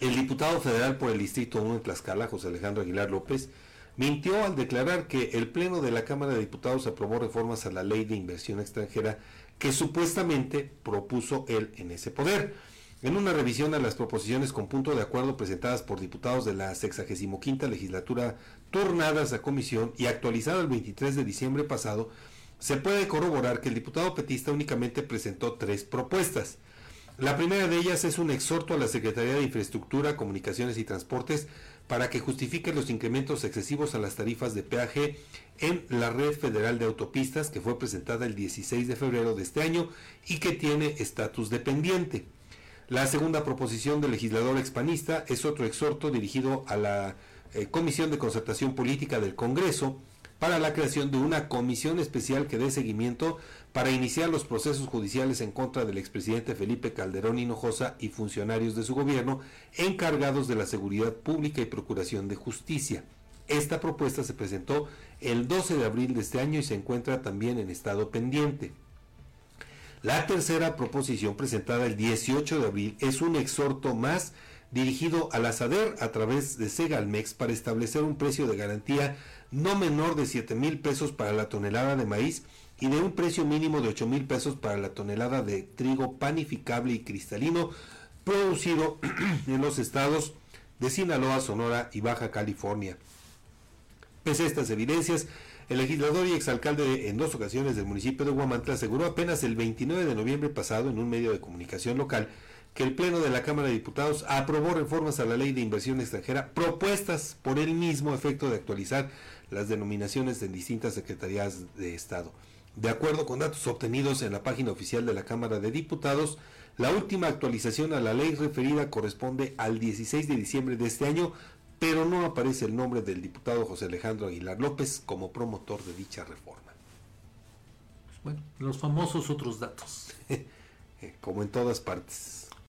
El diputado federal por el Distrito 1 en Tlaxcala, José Alejandro Aguilar López, mintió al declarar que el Pleno de la Cámara de Diputados aprobó reformas a la ley de inversión extranjera que supuestamente propuso él en ese poder. En una revisión a las proposiciones con punto de acuerdo presentadas por diputados de la 65 legislatura turnadas a comisión y actualizada el 23 de diciembre pasado, se puede corroborar que el diputado petista únicamente presentó tres propuestas. La primera de ellas es un exhorto a la Secretaría de Infraestructura, Comunicaciones y Transportes para que justifique los incrementos excesivos a las tarifas de peaje en la red federal de autopistas que fue presentada el 16 de febrero de este año y que tiene estatus dependiente. La segunda proposición del legislador expanista es otro exhorto dirigido a la eh, Comisión de Concertación Política del Congreso para la creación de una comisión especial que dé seguimiento para iniciar los procesos judiciales en contra del expresidente Felipe Calderón Hinojosa y funcionarios de su gobierno encargados de la seguridad pública y procuración de justicia. Esta propuesta se presentó el 12 de abril de este año y se encuentra también en estado pendiente. La tercera proposición presentada el 18 de abril es un exhorto más dirigido a la SADER a través de Segalmex para establecer un precio de garantía no menor de 7 mil pesos para la tonelada de maíz y de un precio mínimo de 8 mil pesos para la tonelada de trigo panificable y cristalino producido en los estados de Sinaloa, Sonora y Baja California. Pese a estas evidencias, el legislador y exalcalde en dos ocasiones del municipio de Huamantla aseguró apenas el 29 de noviembre pasado en un medio de comunicación local que el Pleno de la Cámara de Diputados aprobó reformas a la ley de inversión extranjera propuestas por el mismo efecto de actualizar las denominaciones en distintas secretarías de Estado. De acuerdo con datos obtenidos en la página oficial de la Cámara de Diputados, la última actualización a la ley referida corresponde al 16 de diciembre de este año, pero no aparece el nombre del diputado José Alejandro Aguilar López como promotor de dicha reforma. Bueno, los famosos otros datos. como en todas partes.